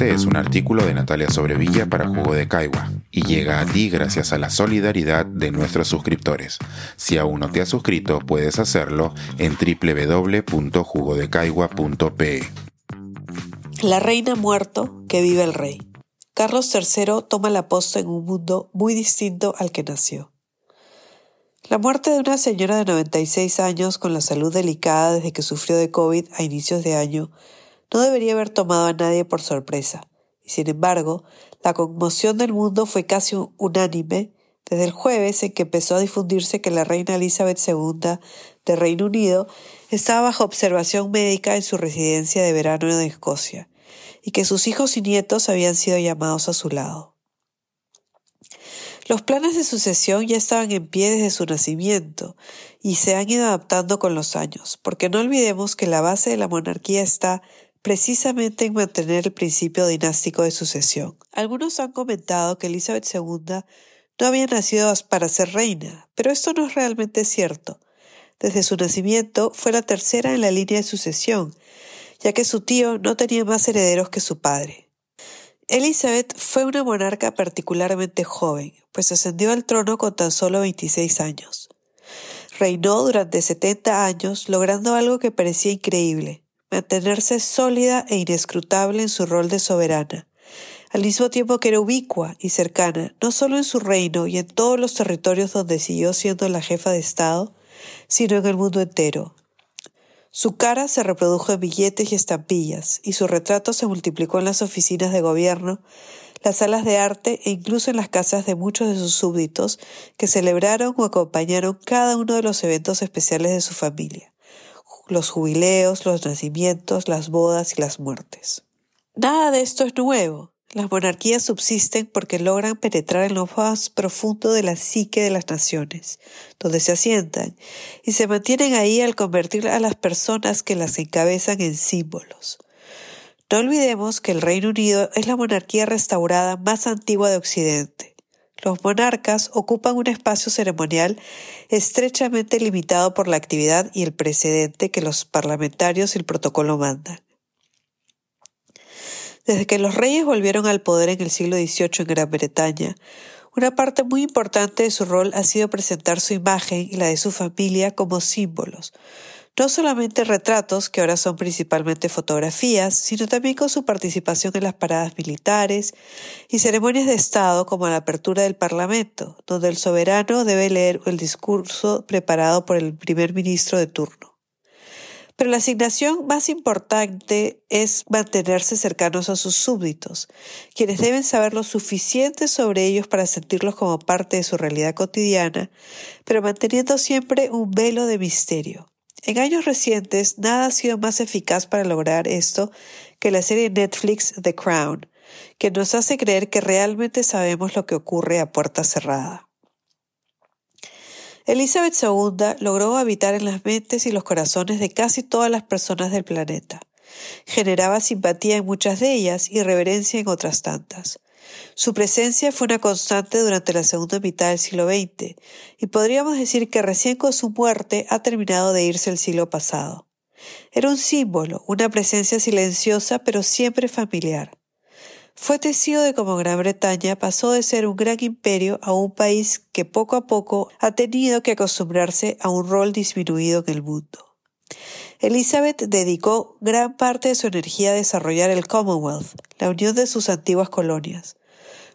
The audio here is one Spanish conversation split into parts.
Este es un artículo de Natalia Sobrevilla para Jugo de Caigua y llega a ti gracias a la solidaridad de nuestros suscriptores. Si aún no te has suscrito, puedes hacerlo en www.jugodecaigua.pe. La reina muerto, que vive el rey. Carlos III toma la posta en un mundo muy distinto al que nació. La muerte de una señora de 96 años con la salud delicada desde que sufrió de COVID a inicios de año no debería haber tomado a nadie por sorpresa, y sin embargo, la conmoción del mundo fue casi unánime desde el jueves en que empezó a difundirse que la reina Elizabeth II de Reino Unido estaba bajo observación médica en su residencia de verano en Escocia, y que sus hijos y nietos habían sido llamados a su lado. Los planes de sucesión ya estaban en pie desde su nacimiento y se han ido adaptando con los años, porque no olvidemos que la base de la monarquía está precisamente en mantener el principio dinástico de sucesión. Algunos han comentado que Elizabeth II no había nacido para ser reina, pero esto no es realmente cierto. Desde su nacimiento fue la tercera en la línea de sucesión, ya que su tío no tenía más herederos que su padre. Elizabeth fue una monarca particularmente joven, pues ascendió al trono con tan solo 26 años. Reinó durante 70 años, logrando algo que parecía increíble, mantenerse sólida e inescrutable en su rol de soberana, al mismo tiempo que era ubicua y cercana, no solo en su reino y en todos los territorios donde siguió siendo la jefa de Estado, sino en el mundo entero. Su cara se reprodujo en billetes y estampillas, y su retrato se multiplicó en las oficinas de gobierno, las salas de arte e incluso en las casas de muchos de sus súbditos que celebraron o acompañaron cada uno de los eventos especiales de su familia los jubileos, los nacimientos, las bodas y las muertes. Nada de esto es nuevo. Las monarquías subsisten porque logran penetrar en lo más profundo de la psique de las naciones, donde se asientan, y se mantienen ahí al convertir a las personas que las encabezan en símbolos. No olvidemos que el Reino Unido es la monarquía restaurada más antigua de Occidente. Los monarcas ocupan un espacio ceremonial estrechamente limitado por la actividad y el precedente que los parlamentarios y el protocolo mandan. Desde que los reyes volvieron al poder en el siglo XVIII en Gran Bretaña, una parte muy importante de su rol ha sido presentar su imagen y la de su familia como símbolos, no solamente retratos, que ahora son principalmente fotografías, sino también con su participación en las paradas militares y ceremonias de Estado como la apertura del Parlamento, donde el soberano debe leer el discurso preparado por el primer ministro de turno. Pero la asignación más importante es mantenerse cercanos a sus súbditos, quienes deben saber lo suficiente sobre ellos para sentirlos como parte de su realidad cotidiana, pero manteniendo siempre un velo de misterio. En años recientes, nada ha sido más eficaz para lograr esto que la serie Netflix The Crown, que nos hace creer que realmente sabemos lo que ocurre a puerta cerrada. Elizabeth II logró habitar en las mentes y los corazones de casi todas las personas del planeta. Generaba simpatía en muchas de ellas y reverencia en otras tantas. Su presencia fue una constante durante la segunda mitad del siglo XX, y podríamos decir que recién con su muerte ha terminado de irse el siglo pasado. Era un símbolo, una presencia silenciosa pero siempre familiar. Fue testigo de cómo Gran Bretaña pasó de ser un gran imperio a un país que poco a poco ha tenido que acostumbrarse a un rol disminuido en el mundo. Elizabeth dedicó gran parte de su energía a desarrollar el Commonwealth, la unión de sus antiguas colonias.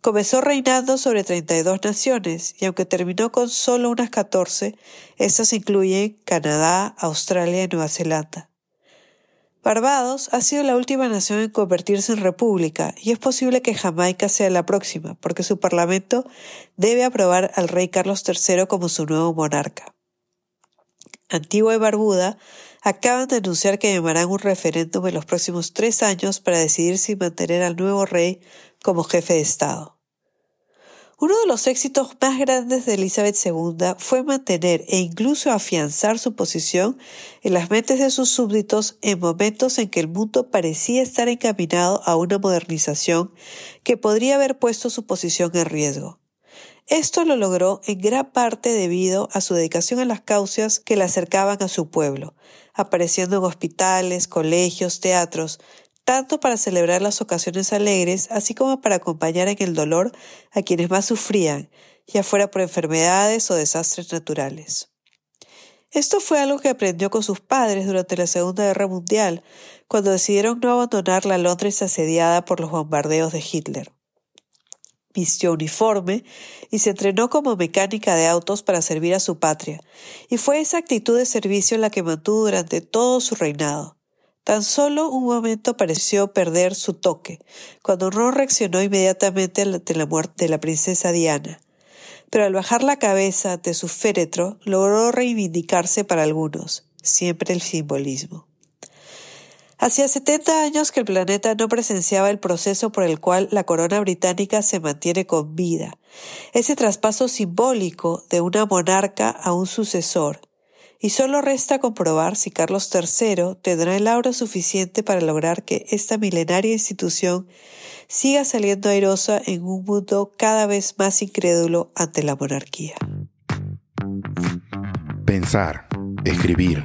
Comenzó reinando sobre 32 naciones y aunque terminó con solo unas 14, estas incluyen Canadá, Australia y Nueva Zelanda. Barbados ha sido la última nación en convertirse en república y es posible que Jamaica sea la próxima, porque su parlamento debe aprobar al rey Carlos III como su nuevo monarca. Antigua y Barbuda acaban de anunciar que llamarán un referéndum en los próximos tres años para decidir si mantener al nuevo rey como jefe de Estado. Uno de los éxitos más grandes de Elizabeth II fue mantener e incluso afianzar su posición en las mentes de sus súbditos en momentos en que el mundo parecía estar encaminado a una modernización que podría haber puesto su posición en riesgo. Esto lo logró en gran parte debido a su dedicación a las causas que le acercaban a su pueblo, apareciendo en hospitales, colegios, teatros, tanto para celebrar las ocasiones alegres, así como para acompañar en el dolor a quienes más sufrían, ya fuera por enfermedades o desastres naturales. Esto fue algo que aprendió con sus padres durante la Segunda Guerra Mundial, cuando decidieron no abandonar la Londres asediada por los bombardeos de Hitler. Vistió uniforme y se entrenó como mecánica de autos para servir a su patria, y fue esa actitud de servicio la que mantuvo durante todo su reinado. Tan solo un momento pareció perder su toque, cuando no reaccionó inmediatamente ante la muerte de la princesa Diana pero al bajar la cabeza de su féretro logró reivindicarse para algunos, siempre el simbolismo. Hacía 70 años que el planeta no presenciaba el proceso por el cual la corona británica se mantiene con vida, ese traspaso simbólico de una monarca a un sucesor, y solo resta comprobar si Carlos III tendrá el aura suficiente para lograr que esta milenaria institución siga saliendo airosa en un mundo cada vez más incrédulo ante la monarquía. Pensar, escribir,